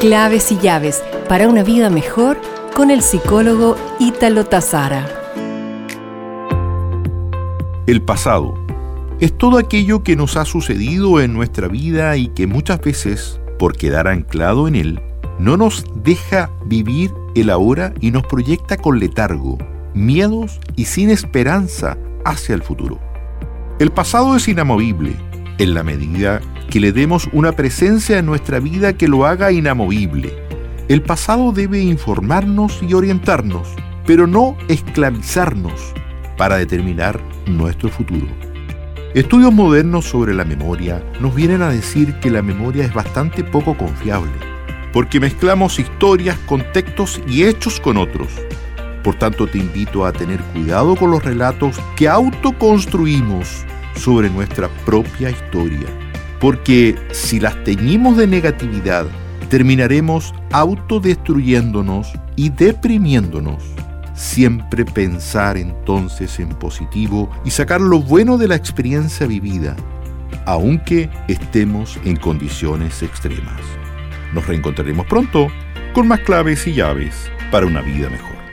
Claves y llaves para una vida mejor con el psicólogo Ítalo Tazara. El pasado es todo aquello que nos ha sucedido en nuestra vida y que muchas veces, por quedar anclado en él, no nos deja vivir el ahora y nos proyecta con letargo, miedos y sin esperanza hacia el futuro. El pasado es inamovible en la medida que le demos una presencia en nuestra vida que lo haga inamovible. El pasado debe informarnos y orientarnos, pero no esclavizarnos para determinar nuestro futuro. Estudios modernos sobre la memoria nos vienen a decir que la memoria es bastante poco confiable, porque mezclamos historias, contextos y hechos con otros. Por tanto, te invito a tener cuidado con los relatos que autoconstruimos sobre nuestra propia historia. Porque si las teñimos de negatividad, terminaremos autodestruyéndonos y deprimiéndonos. Siempre pensar entonces en positivo y sacar lo bueno de la experiencia vivida, aunque estemos en condiciones extremas. Nos reencontraremos pronto con más claves y llaves para una vida mejor.